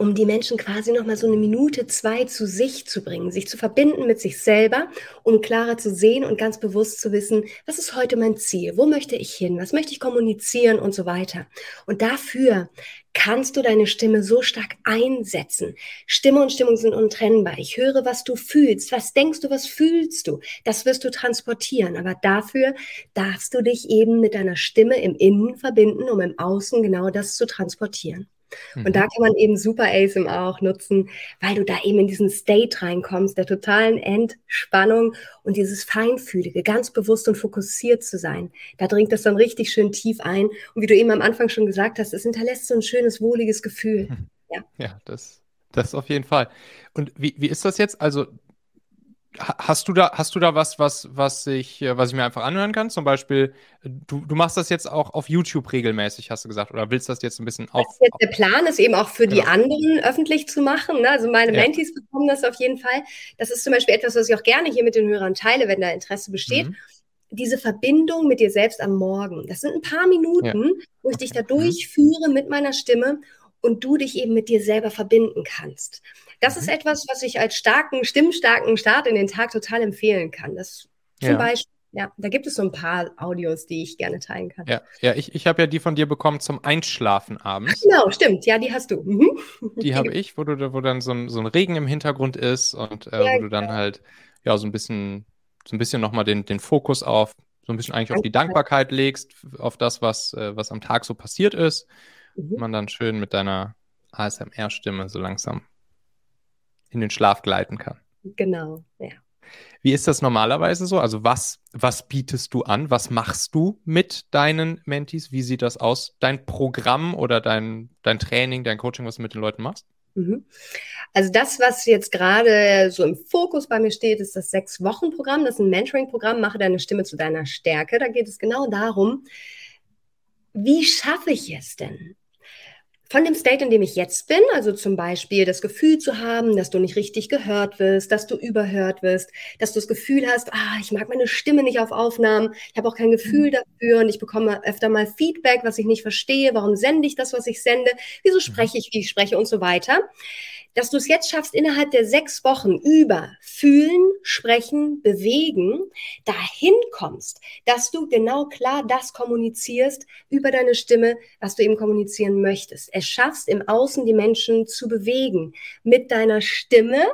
Um die Menschen quasi nochmal so eine Minute, zwei zu sich zu bringen, sich zu verbinden mit sich selber, um klarer zu sehen und ganz bewusst zu wissen, was ist heute mein Ziel, wo möchte ich hin, was möchte ich kommunizieren und so weiter. Und dafür kannst du deine Stimme so stark einsetzen. Stimme und Stimmung sind untrennbar. Ich höre, was du fühlst. Was denkst du, was fühlst du? Das wirst du transportieren. Aber dafür darfst du dich eben mit deiner Stimme im Innen verbinden, um im Außen genau das zu transportieren. Mhm. Und da kann man eben super ASMR auch nutzen, weil du da eben in diesen State reinkommst, der totalen Entspannung und dieses Feinfühlige, ganz bewusst und fokussiert zu sein. Da dringt das dann richtig schön tief ein. Und wie du eben am Anfang schon gesagt hast, es hinterlässt so ein schönes, wohliges Gefühl.
Mhm. Ja, ja das, das auf jeden Fall. Und wie, wie ist das jetzt? Also Hast du da, hast du da was, was, was ich, äh, was ich mir einfach anhören kann? Zum Beispiel, du, du machst das jetzt auch auf YouTube regelmäßig, hast du gesagt, oder willst das jetzt ein bisschen auf?
Der Plan ist eben auch für genau. die anderen öffentlich zu machen. Ne? Also meine ja. Mentees bekommen das auf jeden Fall. Das ist zum Beispiel etwas, was ich auch gerne hier mit den Hörern teile, wenn da Interesse besteht. Mhm. Diese Verbindung mit dir selbst am Morgen. Das sind ein paar Minuten, ja. wo ich dich da mhm. durchführe mit meiner Stimme und du dich eben mit dir selber verbinden kannst. Das mhm. ist etwas, was ich als starken, stimmstarken Start in den Tag total empfehlen kann. Das zum ja. Beispiel ja, da gibt es so ein paar Audios, die ich gerne teilen kann.
Ja, ja ich, ich habe ja die von dir bekommen zum Einschlafen abends.
genau, stimmt. Ja, die hast du. Mhm.
Die habe ich, wo, du, wo dann so ein, so ein Regen im Hintergrund ist und äh, ja, wo du dann genau. halt ja so ein bisschen, so ein bisschen nochmal den, den Fokus auf, so ein bisschen eigentlich auf die Dankbarkeit legst, auf das, was, äh, was am Tag so passiert ist. Mhm. Man dann schön mit deiner ASMR-Stimme so langsam in den Schlaf gleiten kann.
Genau, ja.
Wie ist das normalerweise so? Also was, was bietest du an? Was machst du mit deinen Mentees? Wie sieht das aus? Dein Programm oder dein, dein Training, dein Coaching, was du mit den Leuten machst? Mhm.
Also das, was jetzt gerade so im Fokus bei mir steht, ist das Sechs-Wochen-Programm. Das ist ein Mentoring-Programm, mache deine Stimme zu deiner Stärke. Da geht es genau darum, wie schaffe ich es denn, von dem State, in dem ich jetzt bin, also zum Beispiel das Gefühl zu haben, dass du nicht richtig gehört wirst, dass du überhört wirst, dass du das Gefühl hast, ah, ich mag meine Stimme nicht auf Aufnahmen, ich habe auch kein Gefühl mhm. dafür und ich bekomme öfter mal Feedback, was ich nicht verstehe, warum sende ich das, was ich sende, wieso mhm. spreche ich, wie ich spreche und so weiter dass du es jetzt schaffst, innerhalb der sechs Wochen über fühlen, sprechen, bewegen, dahin kommst, dass du genau klar das kommunizierst über deine Stimme, was du eben kommunizieren möchtest. Es schaffst, im Außen die Menschen zu bewegen mit deiner Stimme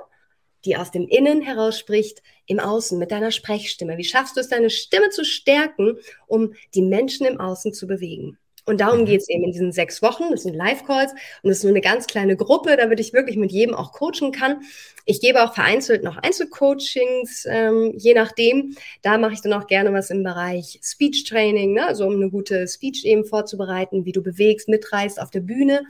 die aus dem Innen heraus spricht, im Außen mit deiner Sprechstimme. Wie schaffst du es, deine Stimme zu stärken, um die Menschen im Außen zu bewegen? Und darum mhm. geht es eben in diesen sechs Wochen. Das sind Live-Calls und das ist nur eine ganz kleine Gruppe, damit ich wirklich mit jedem auch coachen kann. Ich gebe auch vereinzelt noch Einzelcoachings, ähm, je nachdem. Da mache ich dann auch gerne was im Bereich Speech Training, ne? also um eine gute Speech eben vorzubereiten, wie du bewegst, mitreißt auf der Bühne.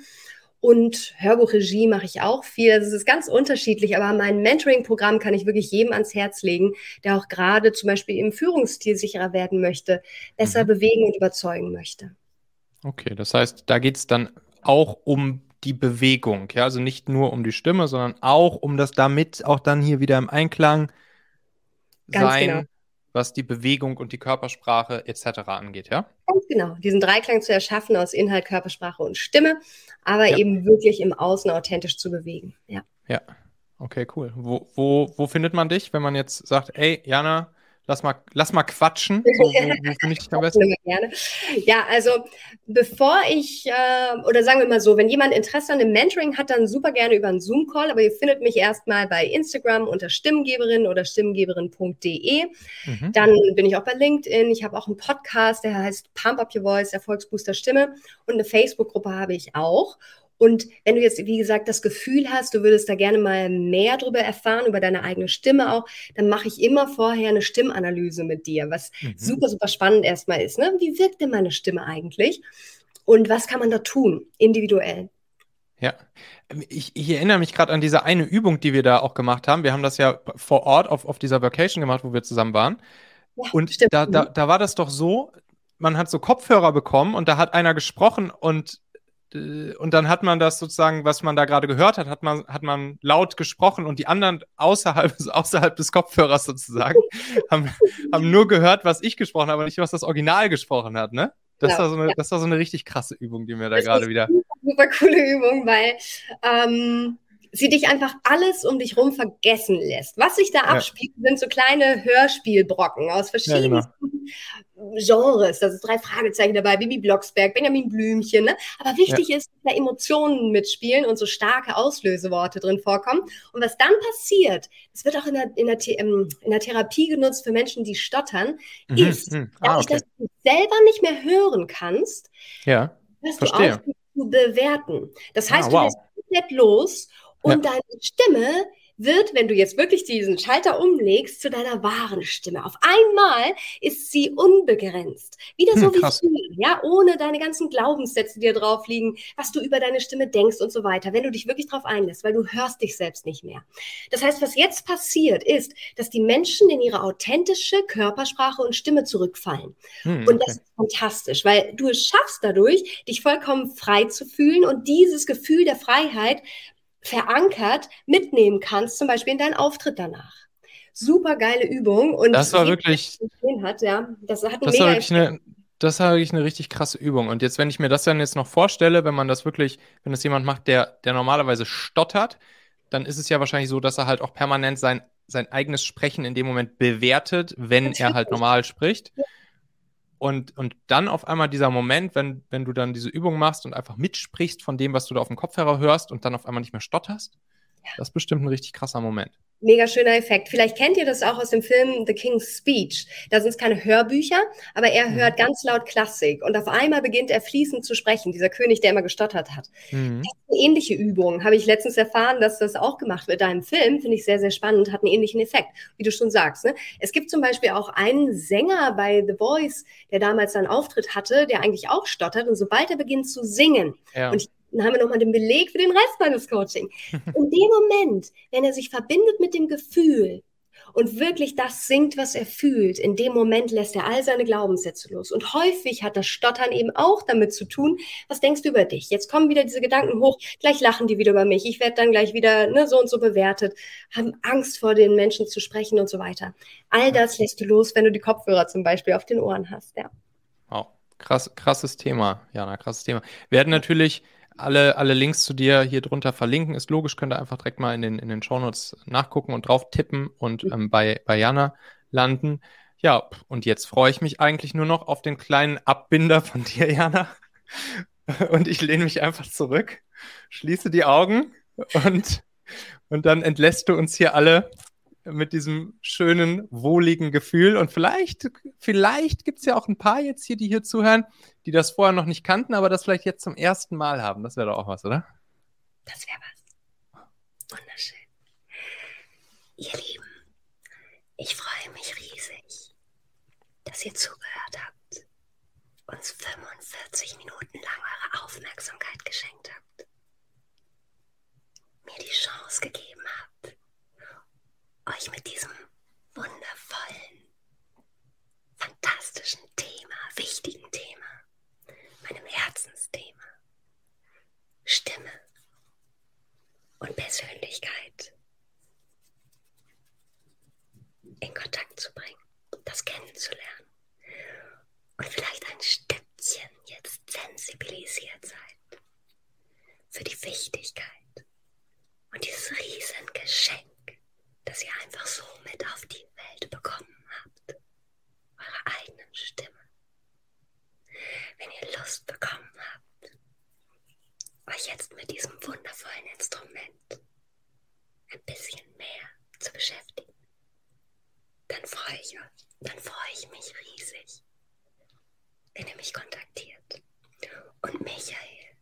Und Hörbuchregie mache ich auch viel. Das ist ganz unterschiedlich, aber mein Mentoring-Programm kann ich wirklich jedem ans Herz legen, der auch gerade zum Beispiel im Führungsstil sicherer werden möchte, besser mhm. bewegen und überzeugen möchte.
Okay, das heißt, da geht es dann auch um die Bewegung, ja, also nicht nur um die Stimme, sondern auch um das damit auch dann hier wieder im Einklang Ganz sein, genau. was die Bewegung und die Körpersprache etc. angeht, ja?
Ganz genau, diesen Dreiklang zu erschaffen aus Inhalt, Körpersprache und Stimme, aber ja. eben wirklich im Außen authentisch zu bewegen, ja.
Ja, okay, cool. Wo, wo, wo findet man dich, wenn man jetzt sagt, ey, Jana, Lass mal, lass mal quatschen. So, wo, wo ich am besten?
Gerne. Ja, also bevor ich, äh, oder sagen wir mal so, wenn jemand Interesse an dem Mentoring hat, dann super gerne über einen Zoom-Call, aber ihr findet mich erstmal bei Instagram unter Stimmgeberin oder stimmgeberin.de. Mhm. Dann bin ich auch bei LinkedIn. Ich habe auch einen Podcast, der heißt Pump Up Your Voice, Erfolgsbooster Stimme. Und eine Facebook-Gruppe habe ich auch. Und wenn du jetzt, wie gesagt, das Gefühl hast, du würdest da gerne mal mehr darüber erfahren, über deine eigene Stimme auch, dann mache ich immer vorher eine Stimmanalyse mit dir, was mhm. super, super spannend erstmal ist. Ne? Wie wirkt denn meine Stimme eigentlich? Und was kann man da tun, individuell?
Ja, ähm, ich, ich erinnere mich gerade an diese eine Übung, die wir da auch gemacht haben. Wir haben das ja vor Ort auf, auf dieser Vacation gemacht, wo wir zusammen waren. Ja, und da, da, mhm. da war das doch so, man hat so Kopfhörer bekommen und da hat einer gesprochen und und dann hat man das sozusagen, was man da gerade gehört hat, hat man, hat man laut gesprochen und die anderen außerhalb, außerhalb des Kopfhörers sozusagen haben, haben nur gehört, was ich gesprochen habe, aber nicht, was das Original gesprochen hat, ne? Das, ja, war so eine, ja. das war so eine richtig krasse Übung, die mir da gerade wieder.
Super, super coole Übung, weil ähm, sie dich einfach alles um dich rum vergessen lässt. Was sich da abspielt, ja. sind so kleine Hörspielbrocken aus verschiedenen ja, genau. Genres. Da sind drei Fragezeichen dabei, Bibi Blocksberg, Benjamin Blümchen. Ne? Aber wichtig ja. ist, dass da Emotionen mitspielen und so starke Auslöseworte drin vorkommen. Und was dann passiert, das wird auch in der, in der, ähm, in der Therapie genutzt für Menschen, die stottern, mhm. ist, mhm. Ah, okay. dass du selber nicht mehr hören kannst,
ja.
hörst Verstehe. du auf zu bewerten. Das heißt, ah, wow. du lässt komplett los und ja. deine Stimme wird, wenn du jetzt wirklich diesen Schalter umlegst, zu deiner wahren Stimme. Auf einmal ist sie unbegrenzt. Wieder so hm, wie früher, ja, ohne deine ganzen Glaubenssätze, die da drauf liegen, was du über deine Stimme denkst und so weiter, wenn du dich wirklich drauf einlässt, weil du hörst dich selbst nicht mehr. Das heißt, was jetzt passiert, ist, dass die Menschen in ihre authentische Körpersprache und Stimme zurückfallen. Hm, okay. Und das ist fantastisch, weil du es schaffst dadurch, dich vollkommen frei zu fühlen und dieses Gefühl der Freiheit verankert mitnehmen kannst, zum Beispiel in deinen Auftritt danach. Super geile Übung. Und
das war wirklich.
Hat, ja, das hat
das war wirklich eine, das war wirklich eine richtig krasse Übung. Und jetzt, wenn ich mir das dann jetzt noch vorstelle, wenn man das wirklich, wenn das jemand macht, der, der normalerweise stottert, dann ist es ja wahrscheinlich so, dass er halt auch permanent sein, sein eigenes Sprechen in dem Moment bewertet, wenn Natürlich. er halt normal spricht. Ja. Und, und dann auf einmal dieser Moment, wenn, wenn du dann diese Übung machst und einfach mitsprichst von dem, was du da auf dem Kopfhörer hörst und dann auf einmal nicht mehr stotterst, ja. das ist bestimmt ein richtig krasser Moment
mega schöner Effekt. Vielleicht kennt ihr das auch aus dem Film The King's Speech. Da sind es keine Hörbücher, aber er mhm. hört ganz laut Klassik und auf einmal beginnt er fließend zu sprechen, dieser König, der immer gestottert hat. Mhm. Das ist eine ähnliche Übung. Habe ich letztens erfahren, dass das auch gemacht wird. Da im Film, finde ich sehr, sehr spannend, hat einen ähnlichen Effekt, wie du schon sagst. Ne? Es gibt zum Beispiel auch einen Sänger bei The Voice, der damals einen Auftritt hatte, der eigentlich auch stottert und sobald er beginnt zu singen ja. und ich dann haben wir nochmal den Beleg für den Rest meines Coaching. In dem Moment, wenn er sich verbindet mit dem Gefühl und wirklich das singt, was er fühlt, in dem Moment lässt er all seine Glaubenssätze los. Und häufig hat das Stottern eben auch damit zu tun, was denkst du über dich? Jetzt kommen wieder diese Gedanken hoch, gleich lachen die wieder über mich, ich werde dann gleich wieder ne, so und so bewertet, haben Angst vor den Menschen zu sprechen und so weiter. All das lässt du los, wenn du die Kopfhörer zum Beispiel auf den Ohren hast, ja.
Wow, krass, krasses Thema, Jana, krasses Thema. Wir werden natürlich alle, alle Links zu dir hier drunter verlinken. Ist logisch, könnt ihr einfach direkt mal in den, in den Shownotes nachgucken und drauf tippen und ähm, bei, bei Jana landen. Ja, und jetzt freue ich mich eigentlich nur noch auf den kleinen Abbinder von dir, Jana. Und ich lehne mich einfach zurück, schließe die Augen und Und dann entlässt du uns hier alle mit diesem schönen, wohligen Gefühl. Und vielleicht, vielleicht gibt es ja auch ein paar jetzt hier, die hier zuhören, die das vorher noch nicht kannten, aber das vielleicht jetzt zum ersten Mal haben. Das wäre doch auch was, oder?
Das wäre was. Wunderschön. Ihr Lieben, ich freue mich riesig, dass ihr zugehört habt, uns 45 Minuten lang eure Aufmerksamkeit geschenkt habt, mir die Chance gegeben habt, euch mit diesem wundervollen, fantastischen Thema, wichtigen Thema, meinem Herzensthema, Stimme und Persönlichkeit in Kontakt zu bringen, das kennenzulernen und vielleicht ein Stückchen jetzt sensibilisiert seid für die Wichtigkeit und dieses Riesengeschenk das ihr einfach so mit auf die Welt bekommen habt. Eure eigenen Stimme. Wenn ihr Lust bekommen habt, euch jetzt mit diesem wundervollen Instrument ein bisschen mehr zu beschäftigen, dann freue ich euch, dann freue ich mich riesig, wenn ihr mich kontaktiert. Und Michael,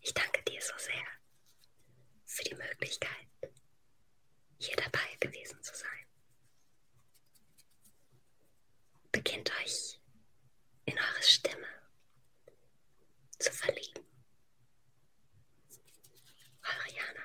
ich danke dir so sehr für die Möglichkeit, hier dabei gewesen zu sein. Beginnt euch in eure Stimme zu verlieben. Eure Jana.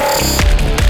Música